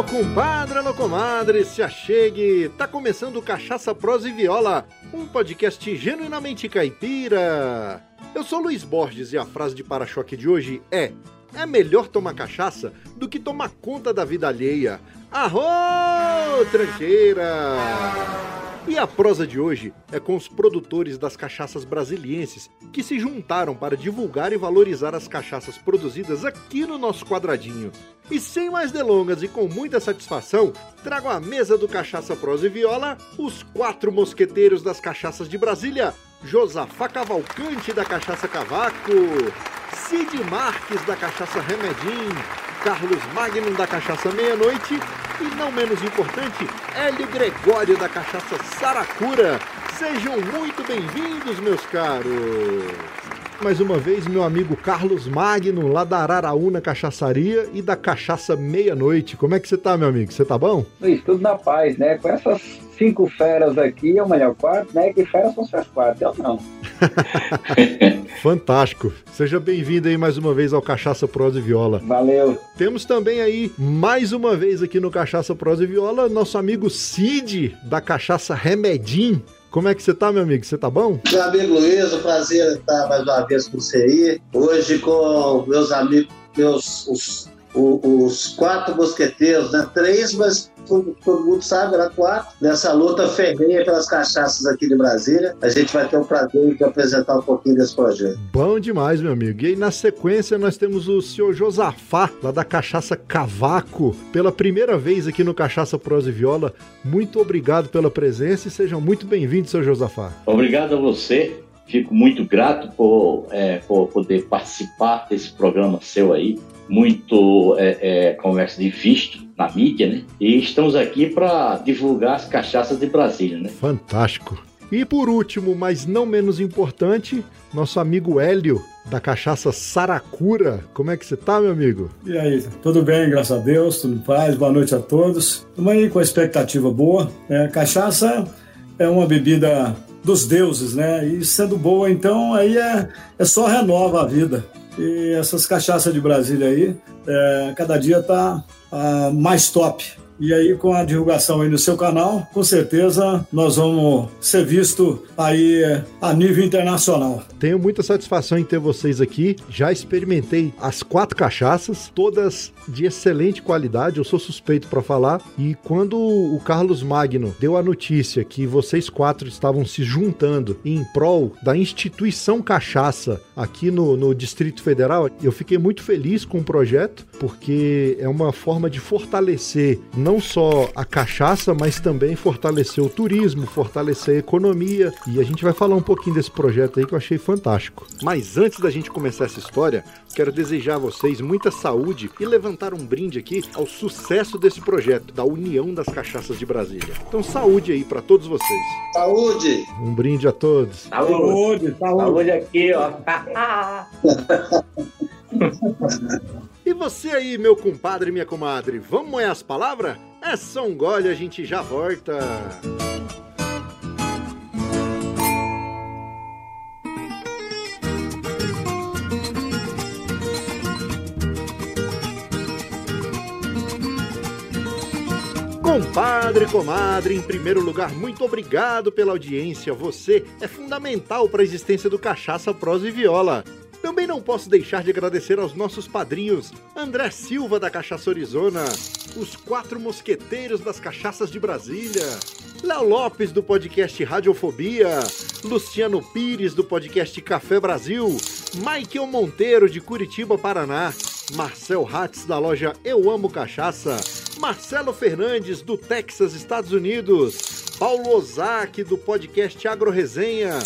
Alô, compadre, alô, comadre, se achegue! Tá começando Cachaça Prosa e Viola, um podcast genuinamente caipira. Eu sou Luiz Borges e a frase de para-choque de hoje é: É melhor tomar cachaça do que tomar conta da vida alheia. Arro, tranqueira! E a prosa de hoje é com os produtores das cachaças brasilienses que se juntaram para divulgar e valorizar as cachaças produzidas aqui no nosso quadradinho. E sem mais delongas e com muita satisfação, trago à mesa do Cachaça Prosa e Viola os quatro mosqueteiros das cachaças de Brasília: Josafá Cavalcante da Cachaça Cavaco, Cid Marques da Cachaça Remedim, Carlos Magnum da Cachaça Meia-Noite e, não menos importante, Hélio Gregório da Cachaça Saracura. Sejam muito bem-vindos, meus caros! Mais uma vez, meu amigo Carlos Magno, lá da Araraúna Cachaçaria e da Cachaça Meia-Noite. Como é que você tá, meu amigo? Você tá bom? Luiz, tudo na paz, né? Com essas cinco feras aqui, é o melhor quarto, né? Que feras são suas quatro, eu não. Fantástico. Seja bem-vindo aí mais uma vez ao Cachaça Prosa e Viola. Valeu. Temos também aí, mais uma vez aqui no Cachaça Prosa e Viola, nosso amigo Cid, da Cachaça Remedim. Como é que você tá, meu amigo? Você tá bom? Meu amigo Luiz, um prazer estar mais uma vez com você aí. Hoje com meus amigos, meus os, os, os quatro mosqueteiros, né? Três, mas todo, todo mundo sabe, era quatro. Nessa luta ferrenha pelas cachaças aqui de Brasília, a gente vai ter o prazer de apresentar um pouquinho desse projeto. Bom demais, meu amigo. E aí, na sequência, nós temos o senhor Josafá, lá da Cachaça Cavaco, pela primeira vez aqui no Cachaça Prosa e Viola. Muito obrigado pela presença e sejam muito bem-vindos, senhor Josafá. Obrigado a você. Fico muito grato por, é, por poder participar desse programa seu aí. Muito é, é, conversa de visto na mídia, né? E estamos aqui para divulgar as cachaças de Brasília, né? Fantástico. E por último, mas não menos importante, nosso amigo Hélio, da cachaça Saracura. Como é que você tá, meu amigo? E aí, tudo bem, graças a Deus, tudo em paz, boa noite a todos. Estamos aí com a expectativa boa. É, cachaça é uma bebida dos deuses, né? E sendo boa, então, aí é, é só renova a vida. E essas cachaças de Brasília aí, é, cada dia tá ah, mais top. E aí, com a divulgação aí no seu canal, com certeza nós vamos ser visto aí a nível internacional. Tenho muita satisfação em ter vocês aqui. Já experimentei as quatro cachaças, todas de excelente qualidade. Eu sou suspeito para falar. E quando o Carlos Magno deu a notícia que vocês quatro estavam se juntando em prol da instituição cachaça aqui no, no Distrito Federal, eu fiquei muito feliz com o projeto, porque é uma forma de fortalecer não só a cachaça, mas também fortalecer o turismo, fortalecer a economia. E a gente vai falar um pouquinho desse projeto aí que eu achei fantástico. Mas antes da gente começar essa história, quero desejar a vocês muita saúde e levantar um brinde aqui ao sucesso desse projeto, da União das Cachaças de Brasília. Então, saúde aí para todos vocês. Saúde! Um brinde a todos. Saúde, saúde. Saúde aqui, ó. E você aí, meu compadre e minha comadre, vamos moer as palavras? É só um gole, a gente já volta. Compadre, comadre, em primeiro lugar, muito obrigado pela audiência. Você é fundamental para a existência do Cachaça, Prosa e Viola. Também não posso deixar de agradecer aos nossos padrinhos André Silva da Cachaça Arizona, os quatro mosqueteiros das cachaças de Brasília, Léo Lopes do podcast Radiofobia, Luciano Pires do podcast Café Brasil, Michael Monteiro de Curitiba, Paraná, Marcel Hatz da loja Eu Amo Cachaça, Marcelo Fernandes do Texas, Estados Unidos, Paulo Ozaki do podcast Agro Resenha,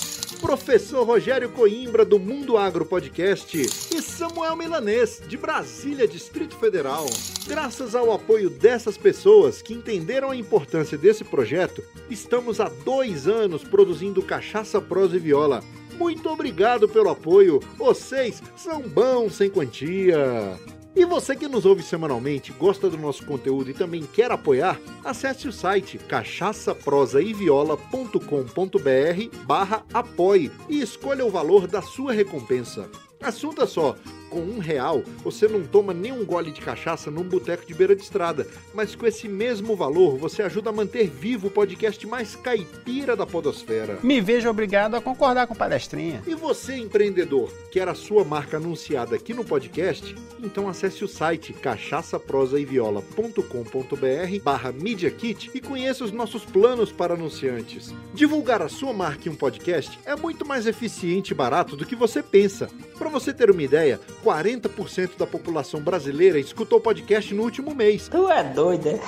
Professor Rogério Coimbra do Mundo Agro Podcast e Samuel Milanês de Brasília, Distrito Federal. Graças ao apoio dessas pessoas que entenderam a importância desse projeto, estamos há dois anos produzindo cachaça, prosa e viola. Muito obrigado pelo apoio, vocês são bons sem quantia. E você que nos ouve semanalmente, gosta do nosso conteúdo e também quer apoiar, acesse o site cachaçaprosaiviola.com.br barra apoie e escolha o valor da sua recompensa. Assunto é só, com um real, você não toma nenhum gole de cachaça num boteco de beira de estrada, mas com esse mesmo valor você ajuda a manter vivo o podcast mais caipira da podosfera. Me vejo obrigado a concordar com palestrinha. E você, empreendedor, quer a sua marca anunciada aqui no podcast? Então acesse o site cachaçaprosaeviola.com.br barra Media Kit e conheça os nossos planos para anunciantes. Divulgar a sua marca em um podcast é muito mais eficiente e barato do que você pensa. Para você ter uma ideia, 40% da população brasileira escutou o podcast no último mês. Tu é doido, é?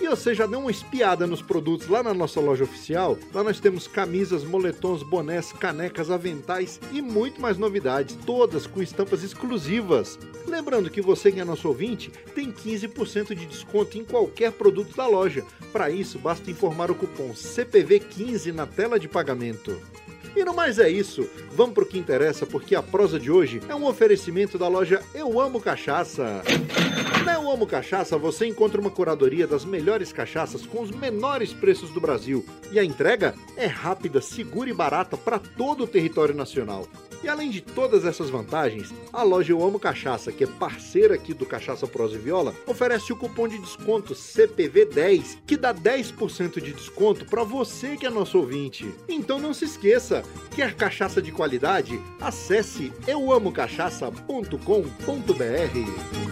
E você já deu uma espiada nos produtos lá na nossa loja oficial? Lá nós temos camisas, moletons, bonés, canecas, aventais e muito mais novidades, todas com estampas exclusivas. Lembrando que você que é nosso ouvinte tem 15% de desconto em qualquer produto da loja. Para isso, basta informar o cupom CPV15 na tela de pagamento. E no mais é isso. Vamos pro que interessa, porque a prosa de hoje é um oferecimento da loja Eu Amo Cachaça. Na Eu Amo Cachaça você encontra uma curadoria das melhores cachaças com os menores preços do Brasil. E a entrega é rápida, segura e barata para todo o território nacional. E além de todas essas vantagens, a loja Eu Amo Cachaça, que é parceira aqui do Cachaça Prosa e Viola, oferece o cupom de desconto CPV10, que dá 10% de desconto para você que é nosso ouvinte. Então não se esqueça, quer cachaça de qualidade? Acesse euamocachaça.com.br.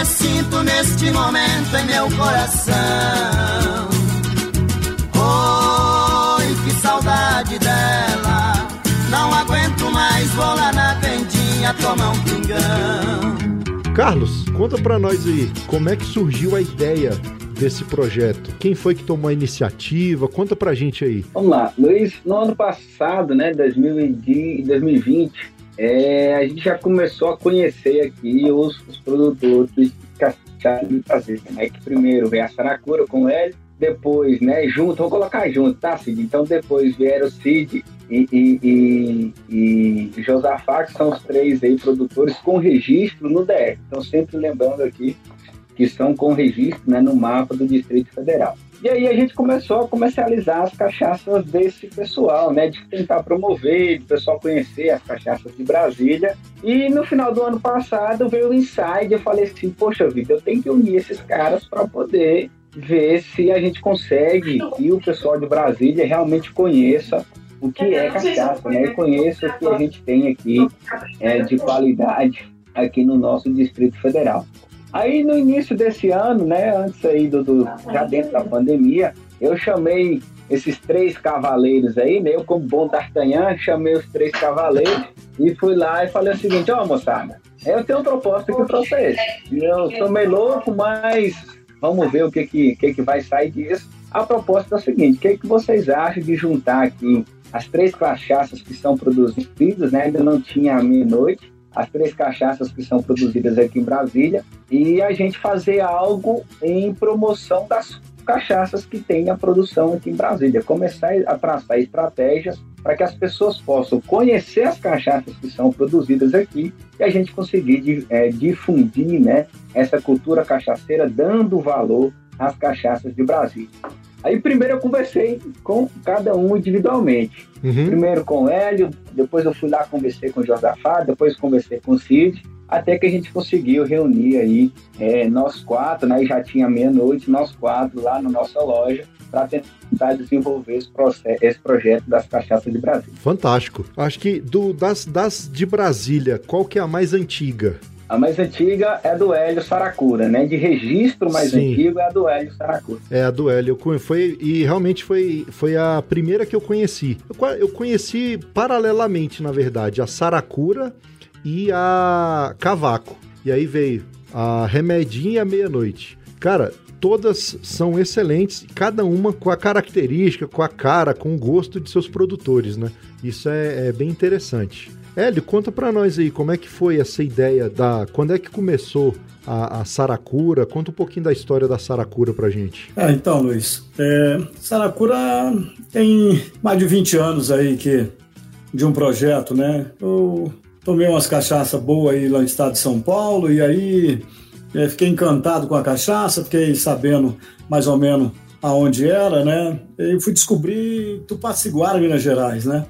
Que sinto neste momento em meu coração. Oi, que saudade dela, não aguento mais, vou lá na vendinha tomar um pingão. Carlos, conta pra nós aí, como é que surgiu a ideia desse projeto? Quem foi que tomou a iniciativa? Conta pra gente aí. Vamos lá, Luiz, no ano passado, né, 2020, é, a gente já começou a conhecer aqui os, os produtores de Brasília, né, que primeiro veio a Saracura com ele, depois, né, junto, vou colocar junto, tá, Cid? Então depois vieram Cid e, e, e, e Josafá, que são os três aí produtores com registro no DR. Então sempre lembrando aqui que são com registro né, no mapa do Distrito Federal. E aí a gente começou a comercializar as cachaças desse pessoal, né? De tentar promover, de o pessoal conhecer as cachaças de Brasília. E no final do ano passado veio o Inside, eu falei assim, poxa vida, eu tenho que unir esses caras para poder ver se a gente consegue e o pessoal de Brasília realmente conheça o que é cachaça, né? E conheça o que a gente tem aqui é, de qualidade aqui no nosso Distrito Federal. Aí no início desse ano, né, antes aí do, do, já dentro da pandemia, eu chamei esses três cavaleiros aí, né, eu como bom D'Artagnan, chamei os três cavaleiros e fui lá e falei o seguinte, ó oh, moçada, eu tenho uma proposta aqui pra vocês. Eu sou meio louco, mas vamos ver o que que, que, que vai sair disso. A proposta é o seguinte, o que, que vocês acham de juntar aqui as três cachaças que são produzidas, né, ainda não tinha meia-noite, as três cachaças que são produzidas aqui em Brasília e a gente fazer algo em promoção das cachaças que tem a produção aqui em Brasília. Começar a traçar estratégias para que as pessoas possam conhecer as cachaças que são produzidas aqui e a gente conseguir é, difundir né, essa cultura cachaceira, dando valor às cachaças de Brasília. Aí primeiro eu conversei com cada um individualmente. Uhum. Primeiro com o Hélio, depois eu fui lá conversei com o Josafá, depois conversei com o Cid, até que a gente conseguiu reunir aí é, nós quatro, né? Já tinha meia-noite, nós quatro lá na nossa loja, para tentar desenvolver esse, processo, esse projeto das cachaças de Brasília. Fantástico. Acho que do, das, das de Brasília, qual que é a mais antiga? A mais antiga é a do Hélio Saracura, né? De registro mais Sim. antigo é a do Hélio Saracura. É a do Hélio. Foi, e realmente foi, foi a primeira que eu conheci. Eu, eu conheci paralelamente, na verdade, a Saracura e a Cavaco. E aí veio a Remedinha e a Meia-Noite. Cara, todas são excelentes, cada uma com a característica, com a cara, com o gosto de seus produtores, né? Isso é, é bem interessante. Hélio, conta para nós aí como é que foi essa ideia da. Quando é que começou a, a Saracura? Conta um pouquinho da história da Saracura pra gente. É, então, Luiz, é, Saracura tem mais de 20 anos aí que, de um projeto, né? Eu tomei umas cachaças boas aí lá no estado de São Paulo e aí é, fiquei encantado com a cachaça, fiquei sabendo mais ou menos aonde era, né? E fui descobrir Tupaciguara, Minas Gerais, né?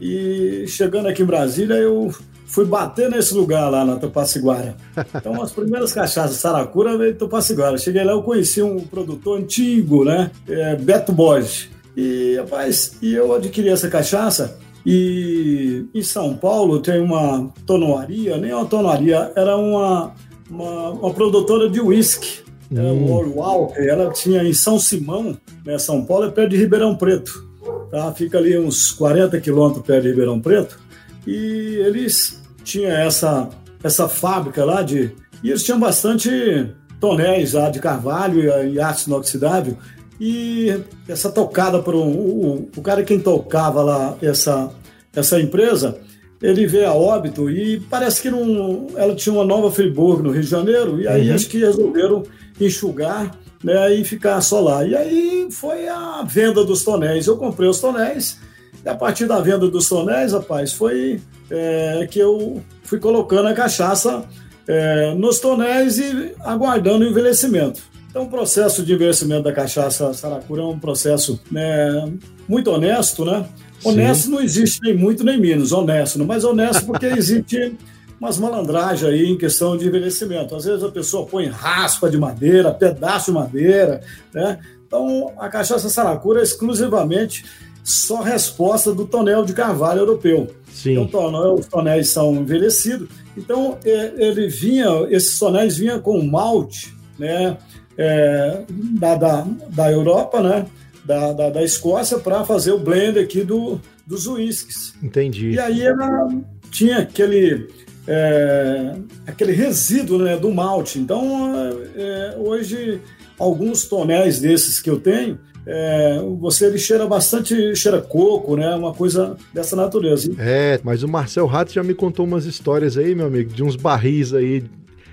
E chegando aqui em Brasília, eu fui bater nesse lugar lá na Tupaciguara. Então, as primeiras cachaças Saracura veio de Tupaciguara. Cheguei lá, eu conheci um produtor antigo, né? É, Beto Borges. E, rapaz, e eu adquiri essa cachaça. E em São Paulo tem uma tonoaria, nem uma tonoaria, era uma, uma, uma produtora de uísque. É, hum. É, Walker, ela tinha em São Simão, né, São Paulo, é perto de Ribeirão Preto. Tá? Fica ali uns 40 quilômetros perto de Ribeirão Preto. E eles tinham essa, essa fábrica lá de. E eles tinham bastante tonéis lá de carvalho e, e ácido inoxidável. E essa tocada por um, o, o cara quem tocava lá essa, essa empresa, ele veio a óbito e parece que não, ela tinha uma nova Friburgo no Rio de Janeiro, e aí uhum. acho que resolveram enxugar né, e ficar só lá. E aí foi a venda dos tonéis. Eu comprei os tonéis, e a partir da venda dos tonéis, rapaz, foi é, que eu fui colocando a cachaça é, nos tonéis e aguardando o envelhecimento. Então, o processo de envelhecimento da cachaça Saracura é um processo né, muito honesto, né? Honesto Sim. não existe nem muito nem menos, honesto, mas honesto porque existe umas malandragens aí em questão de envelhecimento. Às vezes a pessoa põe raspa de madeira, pedaço de madeira, né? Então, a cachaça saracura é exclusivamente só resposta do tonel de carvalho europeu. Sim. Então, os tonéis são envelhecidos. Então, é, ele vinha, esses tonéis vinham com malte, né? É, da, da, da Europa, né? Da, da, da Escócia, para fazer o blend aqui do, dos uísques. Entendi. E aí ela tinha aquele é, aquele resíduo né, do malte. Então, é, hoje, alguns tonéis desses que eu tenho, é, você ele cheira bastante, cheira coco, né? Uma coisa dessa natureza. É, mas o Marcel Rato já me contou umas histórias aí, meu amigo, de uns barris aí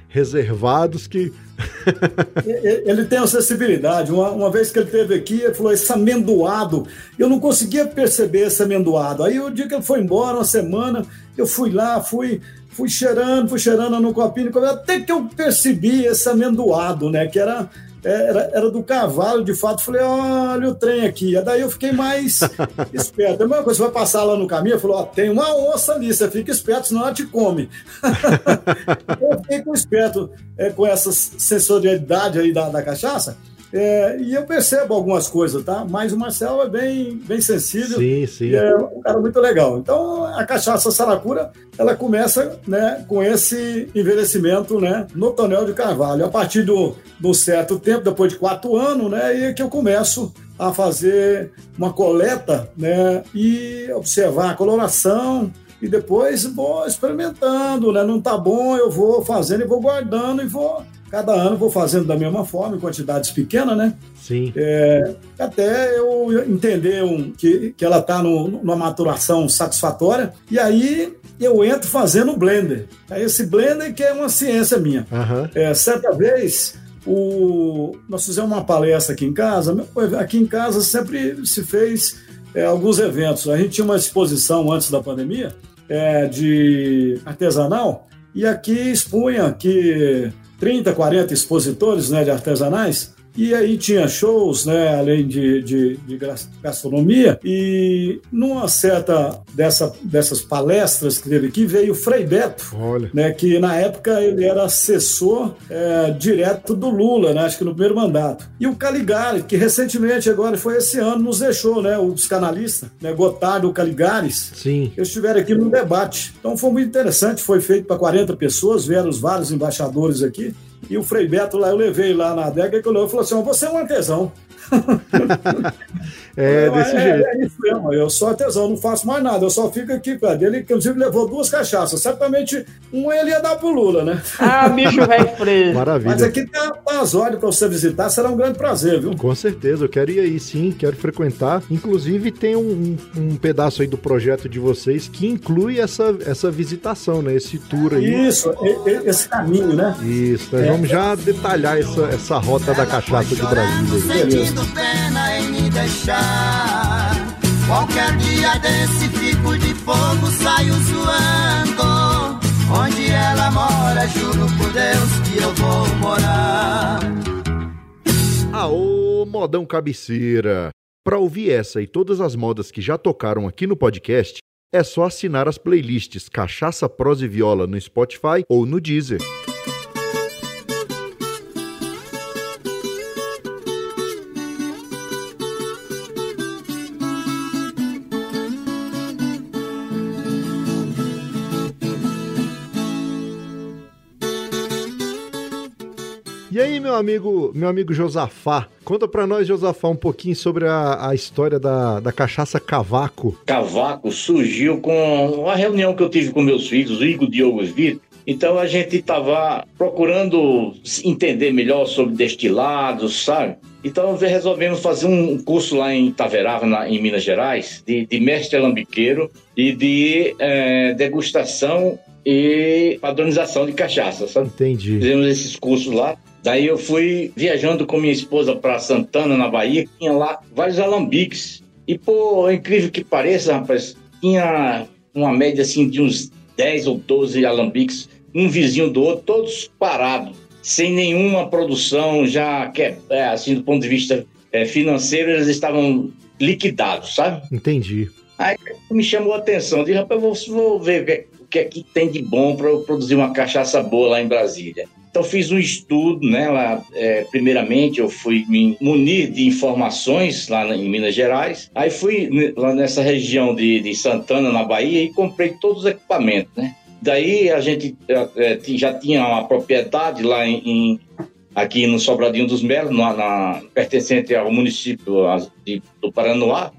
reservados que. ele tem acessibilidade. Uma, uma vez que ele esteve aqui, ele falou: esse amendoado. Eu não conseguia perceber esse amendoado. Aí o dia que ele foi embora, uma semana, eu fui lá, fui fui cheirando, fui cheirando no copinho, até que eu percebi esse amendoado, né? Que era, era, era do cavalo, de fato. Falei, olha o trem aqui. E daí eu fiquei mais esperto. A mesma coisa, você vai passar lá no caminho, falou, ó, tem uma onça ali, você fica esperto, senão ela te come. eu fiquei com esperto é, com essa sensorialidade aí da, da cachaça. É, e eu percebo algumas coisas, tá? Mas o Marcelo é bem, bem sensível. Sim, sim. é um cara muito legal. Então, a cachaça Saracura, ela começa né, com esse envelhecimento né, no tonel de carvalho. A partir do, do certo tempo, depois de quatro anos, né, é que eu começo a fazer uma coleta né, e observar a coloração, e depois vou experimentando, né? Não tá bom, eu vou fazendo e vou guardando e vou Cada ano vou fazendo da mesma forma, em quantidades pequenas, né? Sim. É, até eu entender um, que, que ela está numa maturação satisfatória. E aí eu entro fazendo o blender. É esse blender que é uma ciência minha. Uhum. É, certa vez, o, nós fizemos uma palestra aqui em casa. Aqui em casa sempre se fez é, alguns eventos. A gente tinha uma exposição antes da pandemia é, de artesanal e aqui expunha que 30, 40 expositores né, de artesanais e aí tinha shows, né, além de, de, de gastronomia. E numa certa dessa, dessas palestras que teve aqui, veio o Frei Beto, Olha. né, que na época ele era assessor é, direto do Lula, né, acho que no primeiro mandato. E o Caligari, que recentemente, agora foi esse ano, nos deixou, né, o psicanalista, né, Gotardo Caligares. Sim. Eles estiveram aqui no debate. Então foi muito interessante, foi feito para 40 pessoas, vieram os vários embaixadores aqui. E o Frei Beto lá, eu levei lá na adega e falou assim: você é um artesão. é, desse é, jeito. É, isso mesmo, eu sou artesão, não faço mais nada, eu só fico aqui, cara. Ele, inclusive, levou duas cachaças. Certamente, uma ele ia dar pro Lula, né? Ah, bicho velho preso. Maravilha. Mas aqui tem a Azório para você visitar, será um grande prazer, viu? Com certeza, eu quero ir aí sim, quero frequentar. Inclusive, tem um, um, um pedaço aí do projeto de vocês que inclui essa, essa visitação, né? Esse tour aí. Isso, esse caminho, né? Isso, nós É. vamos já detalhar essa, essa rota da cachaça de Brasília. aí. Sentindo pena em me deixar. Qualquer dia desse fico de fogo, saio zoando. Onde ela mora, juro por Deus que eu vou morar. Aô, modão cabeceira! Para ouvir essa e todas as modas que já tocaram aqui no podcast, é só assinar as playlists Cachaça, Prosa e Viola no Spotify ou no Deezer. Amigo, meu amigo Josafá, conta pra nós, Josafá, um pouquinho sobre a, a história da, da cachaça cavaco. Cavaco surgiu com uma reunião que eu tive com meus filhos, o Igor Diogo Vitor. Então a gente estava procurando entender melhor sobre destilados, sabe? Então resolvemos fazer um curso lá em Taverava, na- em Minas Gerais, de, de mestre alambiqueiro e de eh, degustação e padronização de cachaça, sabe? Entendi. Fizemos esses cursos lá. Daí eu fui viajando com minha esposa para Santana, na Bahia, tinha lá vários alambiques. E, pô, incrível que pareça, rapaz, tinha uma média assim de uns 10 ou 12 alambiques, um vizinho do outro, todos parados, sem nenhuma produção, já que é, assim, do ponto de vista é, financeiro, eles estavam liquidados, sabe? Entendi. me chamou a atenção. Disse, rapaz, vou, vou ver o que, o que é que tem de bom para eu produzir uma cachaça boa lá em Brasília. Então fiz um estudo, né? Lá, é, primeiramente eu fui me munir de informações lá em Minas Gerais. Aí fui lá nessa região de, de Santana, na Bahia, e comprei todos os equipamentos, né? Daí a gente é, é, já tinha uma propriedade lá em, em- aqui no Sobradinho dos Melos, na, na- pertencente ao município a- de- do Paranoá.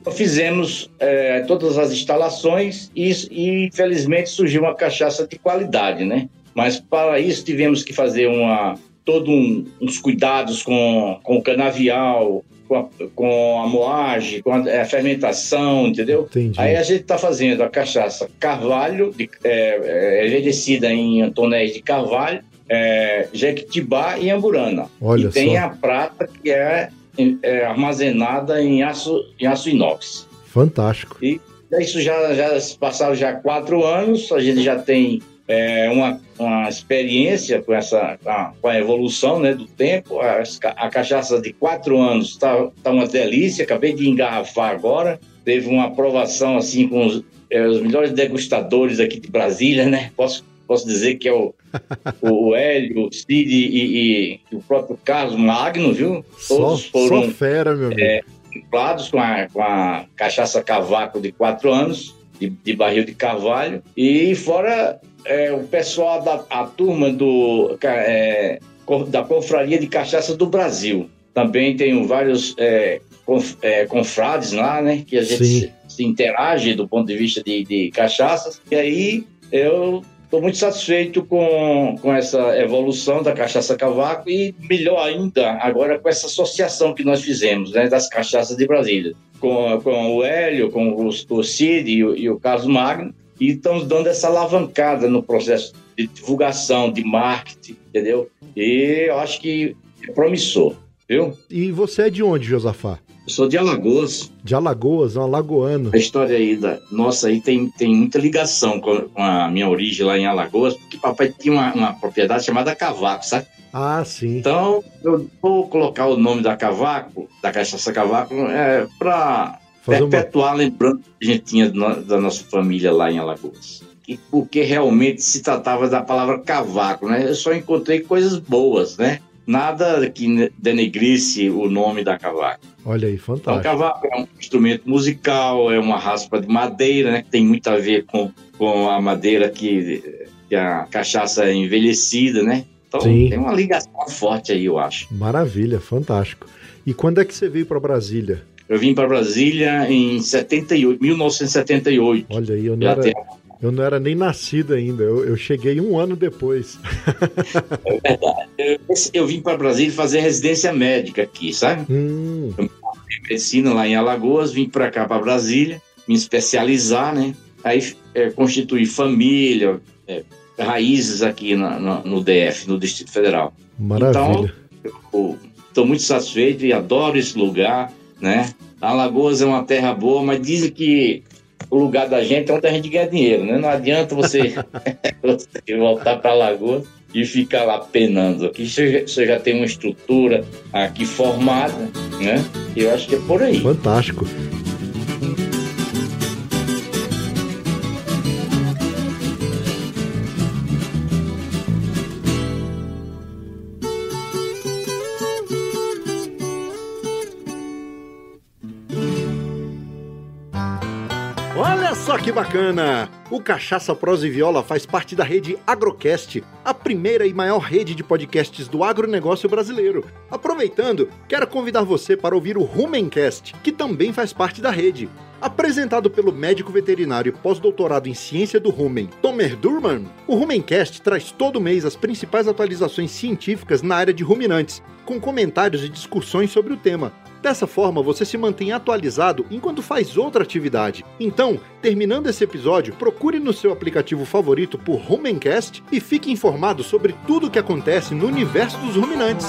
Então, Fizemos é, todas as instalações e, e, infelizmente, surgiu uma cachaça de qualidade, né? Mas, para isso, tivemos que fazer uma, todo um- uns cuidados com, com o canavial, com a, com a moagem, com a, é, a fermentação, entendeu? Entendi. Aí a gente está fazendo a cachaça Carvalho, de, é, é, envelhecida em tonéis de Carvalho, é, Jequitibá e Amburana. Olha e tem só. a prata que é, é, armazenada em aço, em aço inox. Fantástico. Isso já, já passaram já quatro anos, a gente já tem é, uma, uma experiência com essa com a, evolução né, do tempo. A, a cachaça de quatro anos está tá uma delícia, acabei de engarrafar agora. Teve uma aprovação assim com os, é, os melhores degustadores aqui de Brasília, né? Posso, posso dizer que é o, o, Hélio, o Cid e, e o próprio Carlos Magno, viu? Só, Todos foram só fera, meu amigo. contemplados com a, com a cachaça cavaco de quatro anos, de, de barril de carvalho. E fora é, o pessoal da a turma do, é, da Confraria de Cachaça do Brasil. Também tenho vários é, conf- é, confrades lá, né? Que a gente se, se interage do ponto de vista de, de cachaças. E aí eu Estou muito satisfeito com, com essa evolução da cachaça cavaco e melhor ainda agora com essa associação que nós fizemos né, das cachaças de Brasília, com, com o Hélio, com o, o Cid e o, e o Carlos Magno, e estamos dando essa alavancada no processo de divulgação, de marketing, entendeu? E eu acho que é promissor, viu? E você é de onde, Josafá? Eu sou de Alagoas, De Alagoas, um alagoano. A história aí da nossa aí tem, tem muita ligação com, a minha origem lá em Alagoas, porque papai tinha uma, uma propriedade chamada Cavaco, sabe? Ah, sim. Então, eu vou colocar o nome da Cavaco, da cachaça Cavaco, é, para Fazer uma... perpetuar a lembrança que a gente tinha da nossa família lá em Alagoas. E porque realmente se tratava da palavra cavaco, né? Eu só encontrei coisas boas, né? Nada que denegrisse o nome da cavaco. Olha aí, Então, fantástico. cavaco é um instrumento musical, é uma raspa de madeira, né? Que tem muito a ver com, com a madeira que, que a cachaça é envelhecida, né? Então Sim. tem uma ligação forte aí, eu acho. Maravilha, fantástico. E quando é que você veio para Brasília? Eu vim para Brasília em 78, 1978. Olha aí, eu não, era, eu não era nem nascido ainda, eu, eu cheguei um ano depois. é verdade. Eu, eu vim para Brasília fazer residência médica aqui, sabe? Hum. Eu medicina lá em Alagoas, vim para cá, para Brasília, me especializar, né? Aí é, constituir família, é, raízes aqui na, na, no DF, no Distrito Federal. Maravilha. Então, estou muito satisfeito e adoro esse lugar, né? Alagoas é uma terra boa, mas dizem que o lugar da gente é onde a gente ganha dinheiro, né? Não adianta você, você voltar para Alagoas e ficar lá penando. Aqui você, você já tem uma estrutura aqui formada, né? Eu acho que é por aí. Fantástico. Que bacana! O Cachaça Prosa e Viola faz parte da rede Agrocast, a primeira e maior rede de podcasts do agronegócio brasileiro. Aproveitando, quero convidar você para ouvir o Rumencast, que também faz parte da rede. Apresentado pelo médico veterinário pós-doutorado em ciência do rumen, Tomer Durman, o Rumencast traz todo mês as principais atualizações científicas na área de ruminantes, com comentários e discussões sobre o tema Dessa forma, você se mantém atualizado enquanto faz outra atividade. Então, terminando esse episódio, procure no seu aplicativo favorito por Rumencast e fique informado sobre tudo o que acontece no universo dos ruminantes.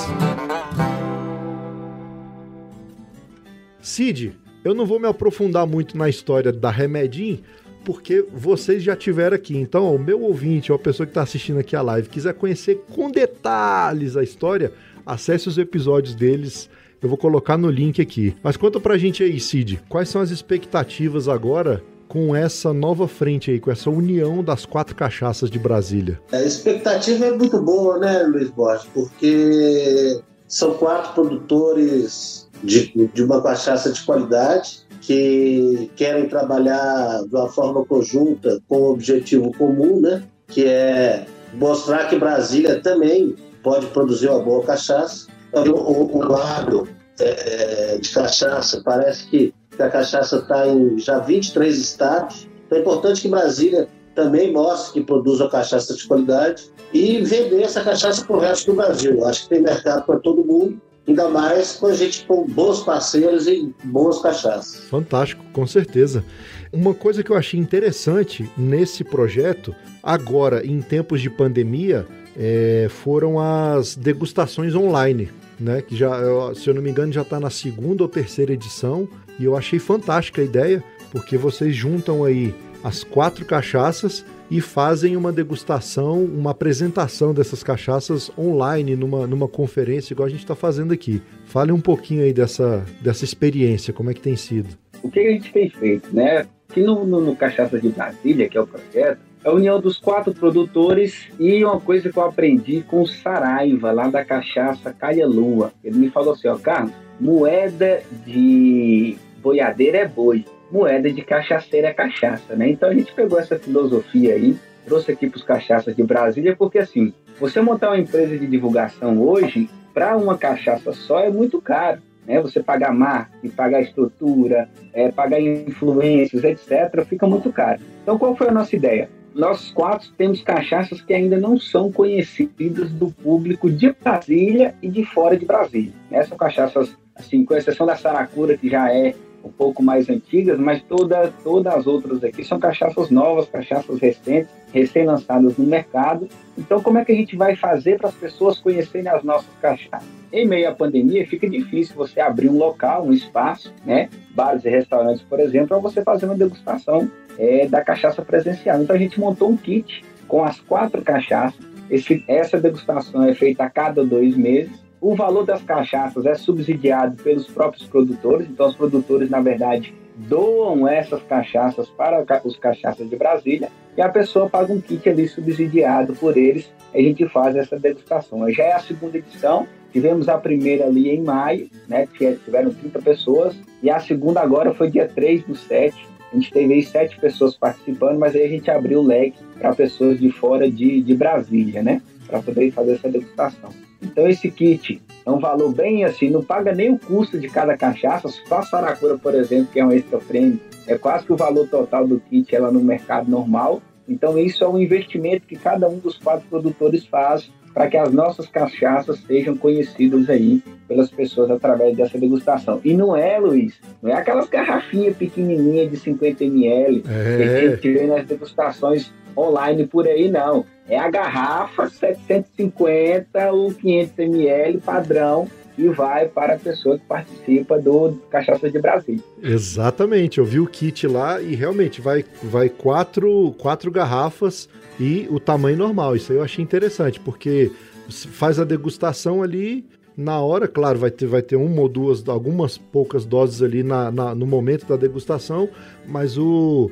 Cid, eu não vou me aprofundar muito na história da Remedim, porque vocês já tiveram aqui. Então, o meu ouvinte, ou a pessoa que está assistindo aqui a live, quiser conhecer com detalhes a história, acesse os episódios deles eu vou colocar no link aqui. Mas conta pra gente aí, Cid, quais são as expectativas agora com essa nova frente aí, com essa união das quatro cachaças de Brasília? A expectativa é muito boa, né, Luiz Borges? Porque são quatro produtores de, de uma cachaça de qualidade que querem trabalhar de uma forma conjunta com um objetivo comum, né? Que é mostrar que Brasília também pode produzir uma boa cachaça. O, o, o lado é, é, de cachaça. Parece que a cachaça está em já 23 estados. Então é importante que Brasília também mostre que produz a cachaça de qualidade e vender essa cachaça para o resto do Brasil. Acho que tem mercado para todo mundo, ainda mais com a gente com bons parceiros e boas cachaças. Fantástico, com certeza. Uma coisa que eu achei interessante nesse projeto, agora em tempos de pandemia, é, foram as degustações online né? Que já, se eu não me engano, já está na segunda ou terceira edição. E eu achei fantástica a ideia, porque vocês juntam aí as quatro cachaças e fazem uma degustação, uma apresentação dessas cachaças online numa, numa conferência, igual a gente está fazendo aqui. Fale um pouquinho aí dessa, dessa experiência, como é que tem sido. O que a gente tem feito, né? Aqui no, no, no Cachaça de Brasília, que é o projeto, a união dos quatro produtores e uma coisa que eu aprendi com o Saraiva, lá da cachaça Calha Lua. Ele me falou assim, ó, Carlos, moeda de boiadeira é boi, moeda de cachaceira é cachaça, né? Então a gente pegou essa filosofia aí, trouxe aqui para os cachaças de Brasília, porque assim, você montar uma empresa de divulgação hoje, para uma cachaça só é muito caro. Né, você pagar marketing, pagar estrutura, é, pagar influências, etc., fica muito caro. Então, qual foi a nossa ideia? Nós quatro temos cachaças que ainda não são conhecidas do público de Brasília e de fora de Brasília. Essas são cachaças, assim, com exceção da Saracura, que já é um pouco mais antigas, mas toda, todas as outras aqui são cachaças novas, cachaças recentes, recém-lançadas no mercado. Então, como é que a gente vai fazer para as pessoas conhecerem as nossas cachaças? Em meio à pandemia, fica difícil você abrir um local, um espaço, né? Bares e restaurantes, por exemplo, para você fazer uma degustação é, da cachaça presencial. Então, a gente montou um kit com as quatro cachaças. Esse, essa degustação é feita a cada dois meses o valor das cachaças é subsidiado pelos próprios produtores, então os produtores, na verdade, doam essas cachaças para os cachaças de Brasília e a pessoa paga um kit ali subsidiado por eles. A gente faz essa degustação. Já é a segunda edição, tivemos a primeira ali em maio, né, tiveram 30 pessoas, e a segunda agora foi dia 3 do 7. A gente teve aí sete pessoas participando, mas aí a gente abriu o leque para pessoas de fora de, de Brasília, né, para poder fazer essa degustação. Então esse kit É um valor bem assim, não paga nem o custo de cada cachaça. Só a Saracura, por exemplo, que é um extra frame, é quase que o valor total do kit ela no mercado normal. Então isso é um investimento que cada um dos quatro produtores faz para que as nossas cachaças sejam conhecidas aí pelas pessoas através dessa degustação. E não é, Luiz, não é aquelas garrafinhas pequenininhas de 50 ml é. que a gente vê nas degustações online por aí, não. É a garrafa 750 ou 500 ml padrão e vai para a pessoa que participa do Cachaça de Brasília. Exatamente, eu vi o kit lá e realmente vai, vai quatro, quatro garrafas e o tamanho normal. Isso aí eu achei interessante, porque faz a degustação ali na hora, claro, vai ter, vai ter uma ou duas, algumas poucas doses ali na, na no momento da degustação, mas o,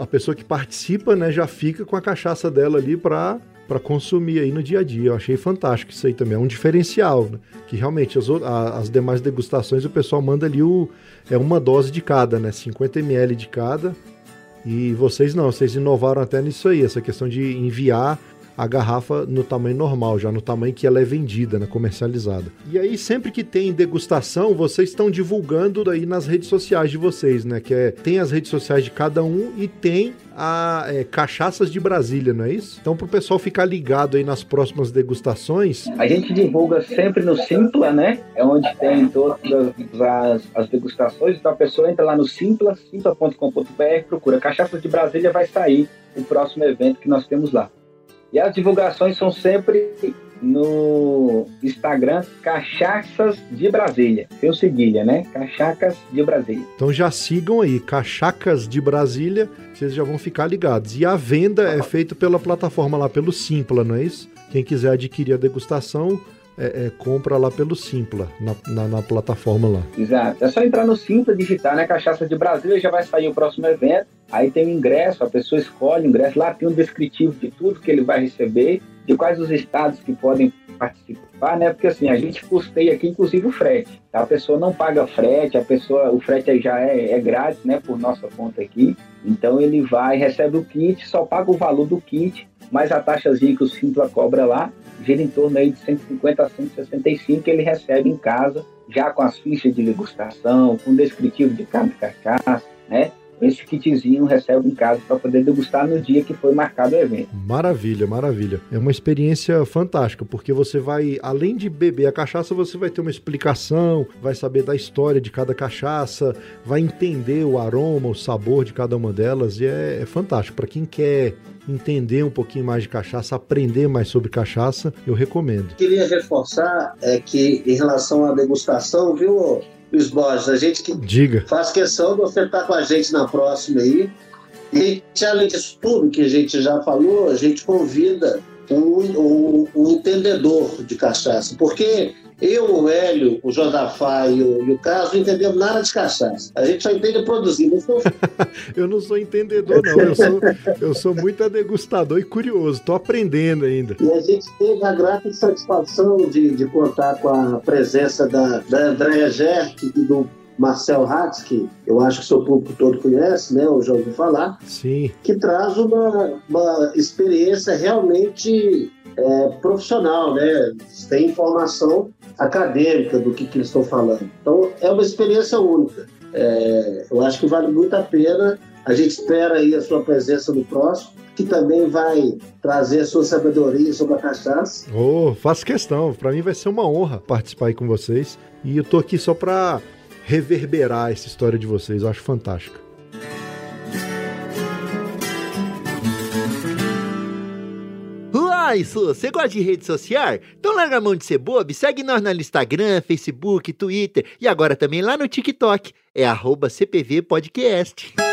a pessoa que participa, né, já fica com a cachaça dela ali para para consumir aí no dia a dia. Eu achei fantástico isso aí também. É um diferencial, né? Que realmente as, as demais degustações o pessoal manda ali o, é uma dose de cada, né? 50 ml de cada. E vocês não, vocês inovaram até nisso aí, essa questão de enviar a garrafa no tamanho normal, já no tamanho que ela é vendida, né, comercializada. E aí, sempre que tem degustação, vocês estão divulgando aí nas redes sociais de vocês, né? Que é, tem as redes sociais de cada um e tem a é, Cachaças de Brasília, não é isso? Então, para o pessoal ficar ligado aí nas próximas degustações. A gente divulga sempre no Simpla, né? É onde tem todas as, as degustações. Então, a pessoa entra lá no Simpla, simpla.com.br, procura Cachaças de Brasília, vai sair o próximo evento que nós temos lá. E as divulgações são sempre no Instagram Cachaças de Brasília. O seguilha, né? Cachacas de Brasília. Então já sigam aí, Cachacas de Brasília, vocês já vão ficar ligados. E a venda é feita pela plataforma lá, pelo Simpla, não é isso? Quem quiser adquirir a degustação, é, é, compra lá pelo Simpla, na, na, na, plataforma lá. Exato. É só entrar no Simpla, digitar, né? Cachaça de Brasília, já vai sair o próximo evento. Aí tem o ingresso, a pessoa escolhe o ingresso, lá tem um descritivo de tudo que ele vai receber, de quais os estados que podem participar, né? Porque assim, a gente custeia aqui, inclusive, o frete. Tá? A pessoa não paga frete, a pessoa, o frete já é, é grátis, né? Por nossa conta aqui. Então ele vai, recebe o kit, só paga o valor do kit, mais a taxazinha que o Simpla cobra lá, gira em torno aí de 150 a 165 que ele recebe em casa, já com as fichas de degustação, com descritivo de cada cachaça, né? Esse kitzinho recebe em casa para poder degustar no dia que foi marcado o evento. Maravilha, maravilha. É uma experiência fantástica, porque você vai, além de beber a cachaça, você vai ter uma explicação, vai saber da história de cada cachaça, vai entender o aroma, o sabor de cada uma delas, e é, é fantástico. Para quem quer entender um pouquinho mais de cachaça, aprender mais sobre cachaça, eu recomendo. Queria reforçar é que em relação à degustação, viu, Luiz Borges, a gente que Diga. faz questão de você estar com a gente na próxima aí. E além disso tudo que a gente já falou, a gente convida um, um, um entendedor de cachaça, porque eu, o Hélio, o Josafá e o, e o Carlos não entendemos nada de cachaça. A gente só entende produzir. Sou... eu não sou entendedor, não. Eu sou, eu sou muito degustador e curioso. Estou aprendendo ainda. E a gente teve a grata satisfação de, de contar com a presença da, da Andréa Gerck e do Marcel Hatz, que eu acho que o seu público todo conhece, né, ou já ouviu falar, Sim. que traz uma, uma experiência realmente é, profissional, né? Tem informação acadêmica do que, que eles estão falando. Então, é uma experiência única. É, eu acho que vale muito a pena. A gente espera aí a sua presença no próximo, que também vai trazer a sua sabedoria sobre a cachaça. Oh, faço questão. Para mim vai ser uma honra participar aí com vocês. E eu tô aqui só para reverberar essa história de vocês. Eu acho fantástica. Isso, você gosta de rede social? Então larga a mão de ser bobo, segue nós no Instagram, Facebook, Twitter e agora também lá no TikTok. É arroba CPV Podcast.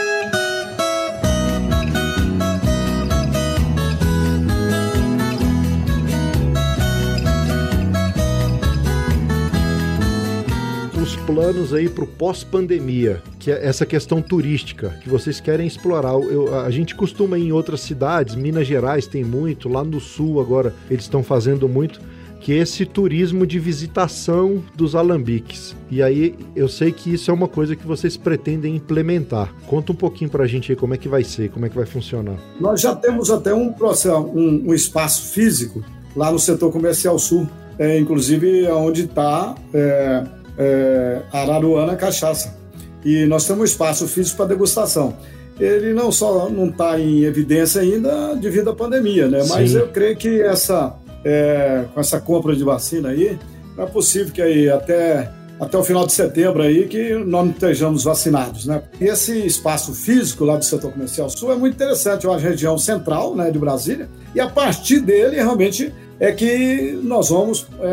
Planos aí para o pós-pandemia, que é essa questão turística que vocês querem explorar. Eu, a gente costuma ir em outras cidades, Minas Gerais tem muito, lá no sul agora eles estão fazendo muito, que é esse turismo de visitação dos alambiques. E aí eu sei que isso é uma coisa que vocês pretendem implementar. Conta um pouquinho para a gente aí como é que vai ser, como é que vai funcionar. Nós já temos até um, um, um espaço físico lá no setor comercial sul é, inclusive onde está é, é, Araruana Cachaça. E nós temos um espaço físico para degustação. Ele não só não está em evidência ainda devido à pandemia, né? Mas Sim. eu creio que essa, é, com essa compra de vacina aí, é possível que aí até até o final de setembro aí que nós não estejamos vacinados, né? Esse espaço físico lá do setor comercial sul é muito interessante, é uma região central, né, de Brasília, e a partir dele realmente é que nós vamos é,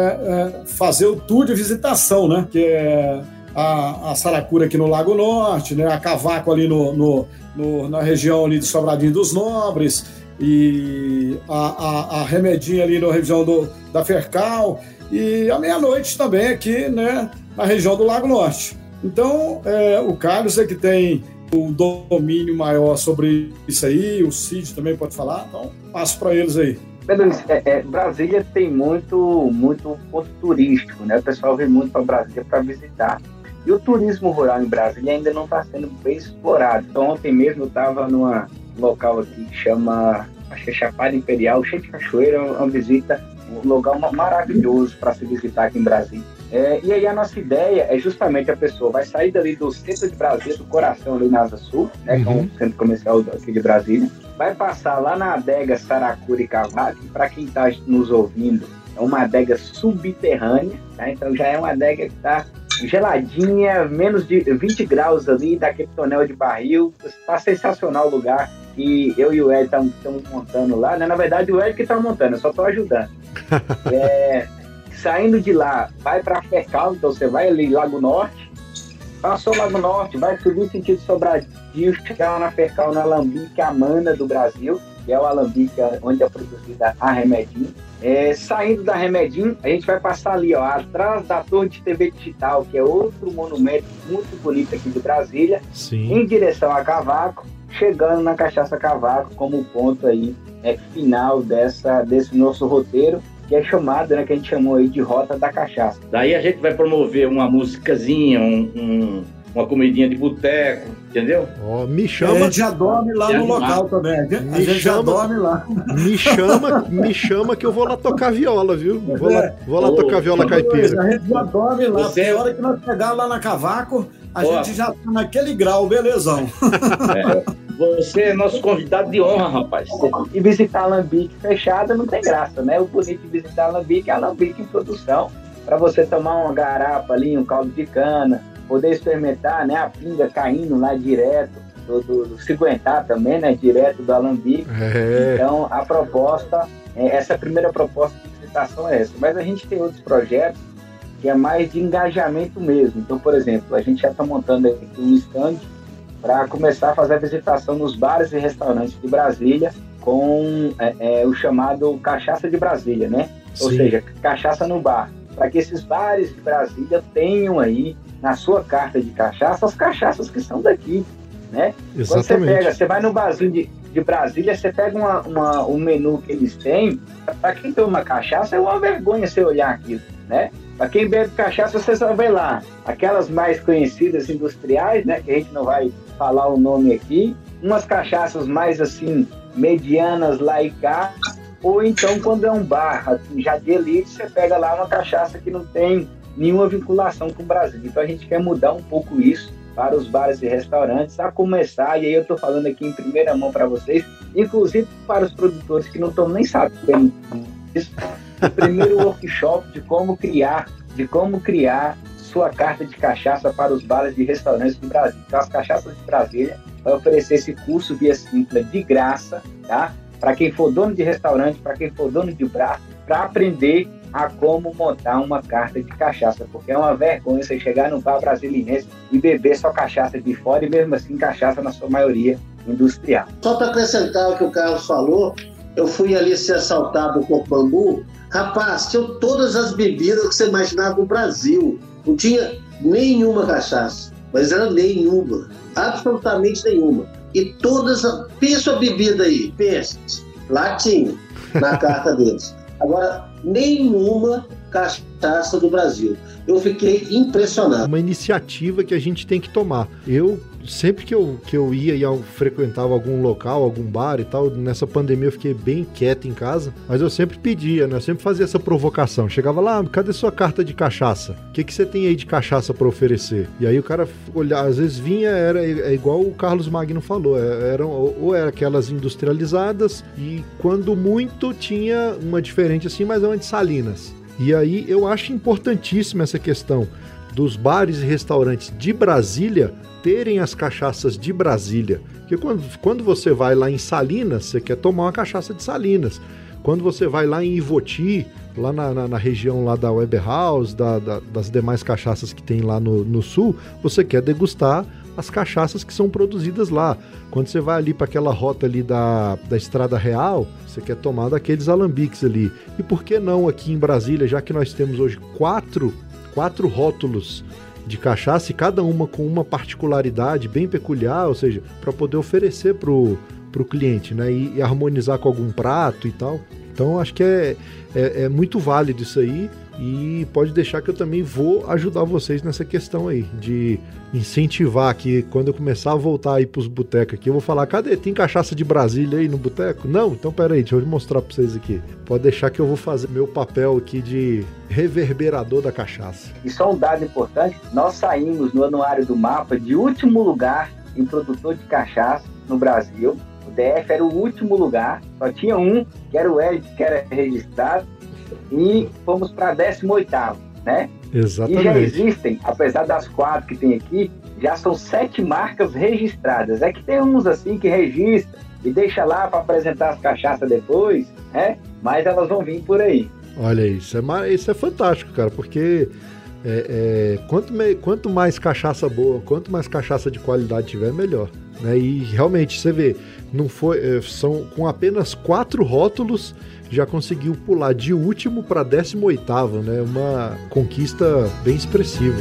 é, fazer o tour de visitação, né? Que é a, a Saracura aqui no Lago Norte, né? A Cavaco ali no, no, no- na região ali de Sobradinho dos Nobres e a, a, a Remedinha ali na região do, da Fercal e a meia-noite também aqui, né? Na região do Lago Norte. Então, é, o Carlos é que tem o domínio maior sobre isso aí, o Cid também pode falar, então passo para eles aí. Pedro, é, é, Brasília tem muito, muito ponto turístico, né? O pessoal vem muito para Brasília para visitar. E o turismo rural em Brasília ainda não está sendo bem explorado. Então, ontem mesmo eu estava num local aqui que chama, acho que é Chapada Imperial, cheio de cachoeira, uma visita, um lugar ma- maravilhoso para se visitar aqui em Brasília. É, e aí a nossa ideia é justamente a pessoa vai sair dali do centro de Brasília, do coração ali na Asa Sul, né, que é um centro comercial aqui de Brasília, vai passar lá na adega Saracura e Cavaco, para quem está nos ouvindo, é uma adega subterrânea, tá? então já é uma adega que está geladinha, menos de 20 graus ali, daquele tonel de barril, está sensacional o lugar, e eu e o Ed estamos montando lá, né? na verdade o Ed que está montando, eu só estou ajudando. É, saindo de lá, vai para Fercal, então você vai ali Lago Norte, passou Lago Norte, vai subir sentido Sobradinho, chegar lá na Fercal, na Alambique Amana do Brasil, que é o Alambique onde é produzida a Remedim. É, saindo da Remedim, a gente vai passar ali, ó, atrás da Torre de TV Digital, que é outro monumento muito bonito aqui de Brasília, Sim. em direção a Cavaco, chegando na Cachaça Cavaco como ponto aí é, final dessa, desse nosso roteiro, que é chamado, né, que a gente chamou aí de Rota da Cachaça. Daí a gente vai promover uma musicazinha, um- um- uma comidinha de boteco, entendeu? Ó, me A chama, gente já dorme lá no local também. A gente, a Me gente já chama. dorme lá. me chama, me chama que eu vou lá tocar viola, viu? Vou lá, vou lá Ô, tocar viola caipira. A gente já dorme lá. Você- Tem hora que nós chegar lá na Cavaco, a Ó. gente já tá naquele grau, belezão. Você é nosso convidado de honra, rapaz. E visitar Alambique fechada não tem graça, né? O bonito de visitar Alambique é Alambique em produção, para você tomar uma garapa ali, um caldo de cana, poder experimentar, né, a pinga caindo lá direto, do, do, do se aguentar também, né, direto do Alambique. É, Então, a proposta, é, essa primeira proposta de visitação é essa. Mas a gente tem outros projetos que é mais de engajamento mesmo. Então, por exemplo, a gente já está montando aqui um stand para começar a fazer a visitação nos bares e restaurantes de Brasília com é, é, o chamado Cachaça de Brasília, né? Ou sim. seja, cachaça no bar. Para que esses bares de Brasília tenham aí na sua carta de cachaça as cachaças que são daqui, né? Quando você pega, Exatamente. você vai no barzinho de, de Brasília, você pega uma, uma- um menu que eles têm, para quem toma cachaça é uma vergonha você olhar aquilo, né? Para quem bebe cachaça, você só vê lá aquelas mais conhecidas industriais, né? Que a gente não vai falar o nome aqui, umas cachaças mais assim, medianas lá e cá, ou então quando é um bar, assim, já de elite, você pega lá uma cachaça que não tem nenhuma vinculação com o Brasil. Então a gente quer mudar um pouco isso para os bares e restaurantes, a começar, e aí eu estou falando aqui em primeira mão para vocês, inclusive para os produtores que não estão nem sabendo disso, o primeiro workshop de como criar, de como criar sua carta de cachaça para os bares e restaurantes do Brasil. Então, as cachaças de Brasília vai oferecer esse curso via Simpla de graça, tá? Para quem for dono de restaurante, para quem for dono de bar, para aprender a como montar uma carta de cachaça, porque é uma vergonha você chegar no bar brasiliense e beber só cachaça de fora e mesmo assim cachaça na sua maioria industrial. Só para acrescentar o que o Carlos falou, eu fui ali ser assaltado Coco Bambu. Rapaz, tinham todas as bebidas que você imaginava no Brasil. Não tinha nenhuma cachaça, mas era nenhuma, absolutamente nenhuma. E todas, pensa a bebida aí, pensa, lá tinha, na carta deles. Agora, nenhuma cachaça do Brasil. Eu fiquei impressionado. Uma iniciativa que a gente tem que tomar. Eu sempre que eu, que eu ia e frequentava algum local, algum bar e tal, nessa pandemia eu fiquei bem quieto em casa, mas eu sempre pedia, né? Eu sempre fazia essa provocação. Chegava lá, cadê sua carta de cachaça? O que, que você tem aí de cachaça para oferecer? E aí o cara olhava, às vezes vinha, era é igual o Carlos Magno falou, é, eram ou era aquelas industrializadas e quando muito tinha uma diferente assim, mas é de Salinas. E aí eu acho importantíssima essa questão dos bares e restaurantes de Brasília terem as cachaças de Brasília. Porque quando, quando você vai lá em Salinas, você quer tomar uma cachaça de Salinas. Quando você vai lá em Ivoti, lá na, na, na região lá da Weber House, da, da, das demais cachaças que tem lá no, no sul, você quer degustar as cachaças que são produzidas lá. Quando você vai ali para aquela rota ali da, da Estrada Real, você quer tomar daqueles alambiques ali. E por que não aqui em Brasília, já que nós temos hoje quatro, quatro rótulos de cachaça e cada uma com uma particularidade bem peculiar, ou seja, para poder oferecer para o cliente, né? E, e, harmonizar com algum prato e tal. Então acho que é, é, é muito válido isso aí e pode deixar que eu também vou ajudar vocês nessa questão aí, de incentivar que quando eu começar a voltar aí pros botecos aqui, eu vou falar, cadê? Tem cachaça de Brasília aí no boteco? Não? Então peraí, deixa eu mostrar pra vocês aqui. Pode deixar que eu vou fazer meu papel aqui de reverberador da cachaça. E só um dado importante, nós saímos no anuário do mapa de último lugar em produtor de cachaça no Brasil. O DF era o último lugar, só tinha um, que era o Ed, que era registrado, e fomos para 18 né? Exatamente. E já existem, apesar das quatro que tem aqui, já são sete marcas registradas. É que tem uns assim que registra e deixa lá para apresentar as cachaças depois, né? Mas elas vão vir por aí. Olha, isso é, isso é fantástico, cara, porque é, é, quanto, me, quanto mais cachaça boa, quanto mais cachaça de qualidade tiver, melhor. Né? E realmente, você vê, não foi, é, são com apenas quatro rótulos já conseguiu pular de último para 18 né? Uma conquista bem expressiva.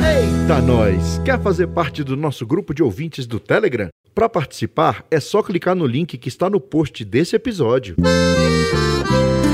Eita nós! Quer fazer parte do nosso grupo de ouvintes do Telegram? Para participar, é só clicar no link que está no post desse episódio. Música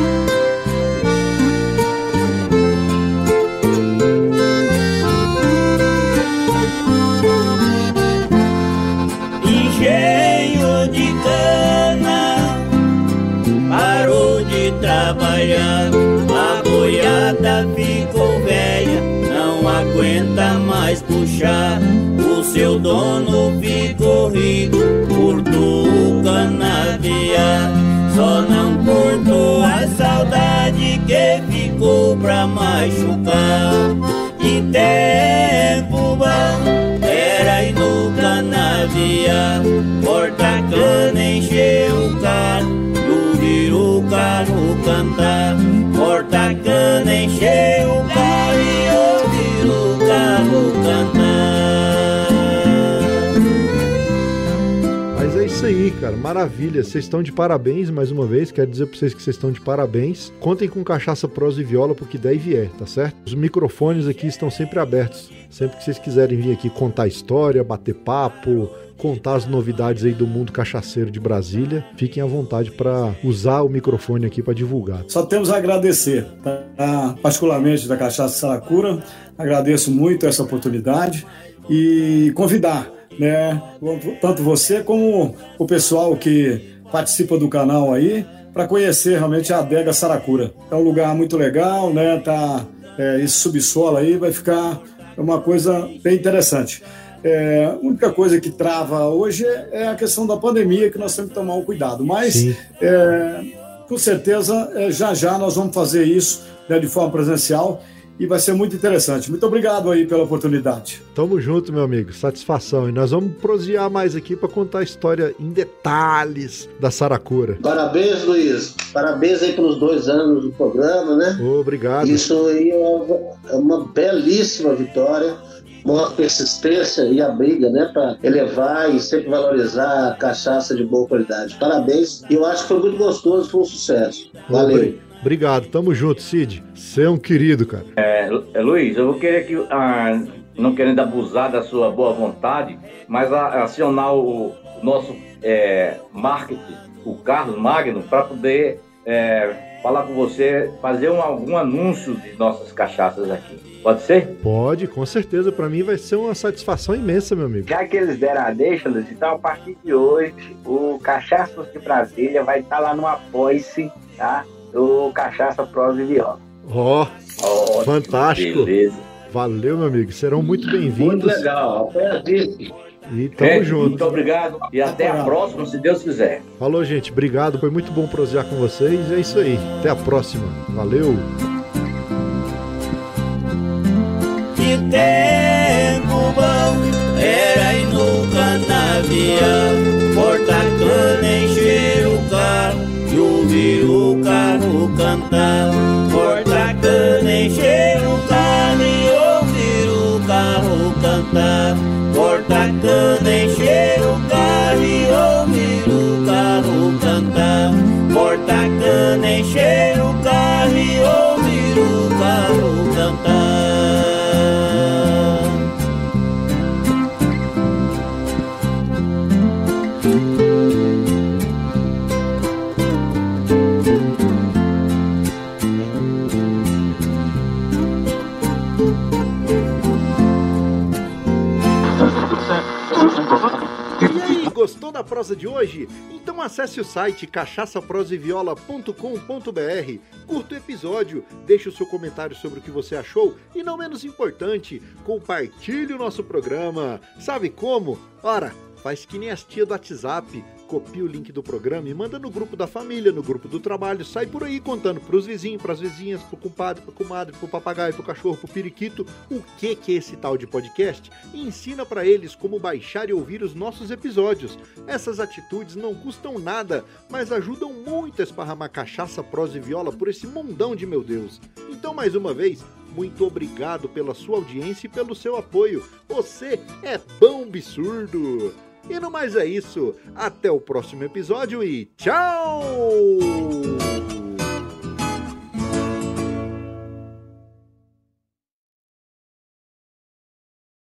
O seu dono ficou rico, curtou o canaviar. Só não cortou a saudade que ficou pra machucar. E tempo bom era ir no canaviar, corta cana, encher o carro o carro cantar, corta cana, encher o carro isso aí, cara, maravilha. Vocês estão de parabéns mais uma vez. Quero dizer pra vocês que vocês estão de parabéns. Contem com cachaça, prosa e viola porque daí vier, tá certo? Os microfones aqui estão sempre abertos. Sempre que vocês quiserem vir aqui contar história, bater papo, contar as novidades aí do mundo cachaceiro de Brasília, fiquem à vontade para usar o microfone aqui para divulgar. Só temos a agradecer, tá? particularmente da Cachaça Saracura, agradeço muito essa oportunidade e convidar, né, tanto você como o pessoal que participa do canal aí, para conhecer realmente a adega Saracura. É um lugar muito legal, né? Tá, é, esse subsolo aí vai ficar uma coisa bem interessante. É, a única coisa que trava hoje é a questão da pandemia, que nós temos que tomar um cuidado. Mas, é, com certeza, é, já já nós vamos fazer isso né, de forma presencial e vai ser muito interessante. Muito obrigado aí pela oportunidade. Tamo junto, meu amigo. Satisfação. E nós vamos prosear mais aqui para contar a história em detalhes da Saracura. Parabéns, Luiz. Parabéns aí pelos dois anos do programa, né? Obrigado. Isso aí é uma belíssima vitória uma persistência e a briga, né, para elevar e sempre valorizar a cachaça de boa qualidade. Parabéns. E eu acho que foi muito gostoso, foi um sucesso. Valeu. Obrigado, tamo junto, Cid. Você é um querido, cara. É, é, Luiz, eu vou querer que, ah, não querendo abusar da sua boa vontade, mas a- acionar o nosso é, marketing, o Carlos Magno, para poder é, falar com você, fazer um- algum anúncio de nossas cachaças aqui. Pode ser? Pode, com certeza. Pra mim vai ser uma satisfação imensa, meu amigo. Já que eles deram a deixa, Luiz, então a partir de hoje, o Cachaças de Brasília vai estar lá no apoia-se, tá? Do Cachaça Prosa e Viola. Ó, Ótimo, Fantástico. Beleza. valeu, meu amigo. Serão muito Muito bem-vindos. legal. Apenas isso. E tamo É, junto. Muito obrigado e até a próxima, se Deus quiser. Falou, gente. Obrigado. Foi muito bom prosear com vocês. É isso aí. Até a próxima. Valeu. Que tempo bom era ir no canavial Cortar cana, encher o carro E ouvir o carro cantar Cortar cana, encher o carro E ouvir o carro cantar Cortar cana, encher o carro E ouvir o carro cantar. Cortar cana, encher o carro E ouvir prosa de hoje? Então acesse o site cachaçaproseviola.com.br, curta o episódio, deixe o seu comentário sobre o que você achou e, não menos importante, compartilhe o nosso programa. Sabe como? Ora, faz que nem as tia do WhatsApp, copia o link do programa e manda no grupo da família, no grupo do trabalho, sai por aí contando pros vizinhos, pras vizinhas, pro compadre, pro comadre, pro papagaio, pro cachorro, pro periquito, o que que é esse tal de podcast e ensina pra eles como baixar e ouvir os nossos episódios. Essas atitudes não custam nada, mas ajudam muito a esparramar cachaça, prosa e viola por esse mundão de meu Deus. Então, mais uma vez, muito obrigado pela sua audiência e pelo seu apoio. Você é bom absurdo! E no mais é isso. Até o próximo episódio e tchau!